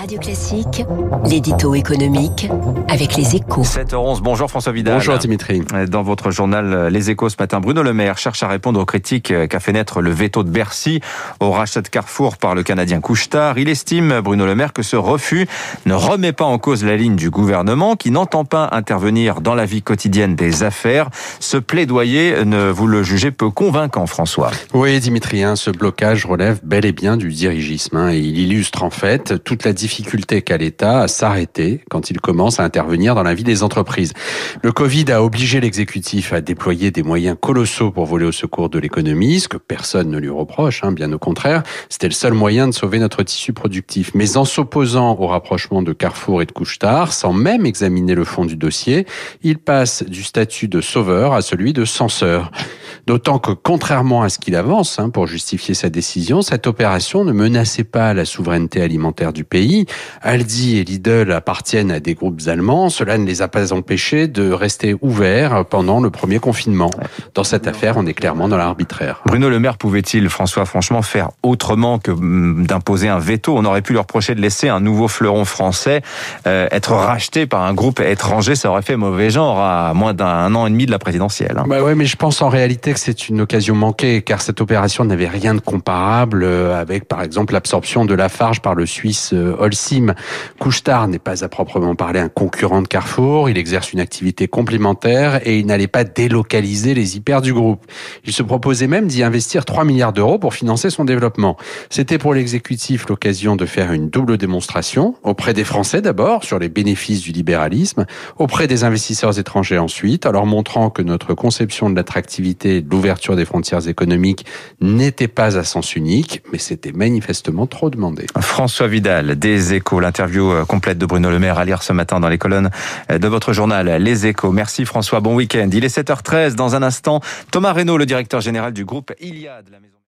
Radio Classique, l'édito économique avec les échos. 7h11, bonjour François Vidal. Bonjour Dimitri. Dans votre journal Les Échos ce matin, Bruno Le Maire cherche à répondre aux critiques qu'a fait naître le veto de Bercy au rachat de Carrefour par le Canadien Couchetard. Il estime, Bruno Le Maire, que ce refus ne remet pas en cause la ligne du gouvernement qui n'entend pas intervenir dans la vie quotidienne des affaires. Ce plaidoyer, ne vous le jugez peu convaincant, François Oui, Dimitri, hein, ce blocage relève bel et bien du dirigisme. Hein, et il illustre en fait toute la difficulté qu'a l'État à s'arrêter quand il commence à intervenir dans la vie des entreprises. Le Covid a obligé l'exécutif à déployer des moyens colossaux pour voler au secours de l'économie, ce que personne ne lui reproche, hein, bien au contraire. C'était le seul moyen de sauver notre tissu productif. Mais en s'opposant au rapprochement de Carrefour et de Couchetard, sans même examiner le fond du dossier, il passe du statut de sauveur à celui de censeur. D'autant que, contrairement à ce qu'il avance hein, pour justifier sa décision, cette opération ne menaçait pas la souveraineté alimentaire du pays. Aldi et Lidl appartiennent à des groupes allemands. Cela ne les a pas empêchés de rester ouverts pendant le premier confinement. Dans cette affaire, on est clairement dans l'arbitraire. Bruno Le Maire pouvait-il, François, franchement, faire autrement que hum, d'imposer un veto? On aurait pu leur reprocher de laisser un nouveau fleuron français euh, être racheté par un groupe étranger. Ça aurait fait mauvais genre à moins d'un an et demi de la présidentielle. Hein. Bah ouais, mais je pense en réalité que c'est une occasion manquée, car cette opération n'avait rien de comparable euh, avec, par exemple, l'absorption de Lafarge par le Suisse euh, Holcim. Couchetard n'est pas à proprement parler un concurrent de Carrefour, il exerce une activité complémentaire et il n'allait pas délocaliser les hyper du groupe. Il se proposait même d'y investir 3 milliards d'euros pour financer son développement. C'était pour l'exécutif l'occasion de faire une double démonstration, auprès des Français d'abord, sur les bénéfices du libéralisme, auprès des investisseurs étrangers ensuite, en leur montrant que notre conception de l'attractivité l'ouverture des frontières économiques n'était pas à sens unique, mais c'était manifestement trop demandé. François Vidal, des échos, l'interview euh, complète de Bruno Le Maire à lire ce matin dans les colonnes euh, de votre journal Les échos. Merci François, bon week-end. Il est 7h13, dans un instant, Thomas Reynaud, le directeur général du groupe Iliad, la maison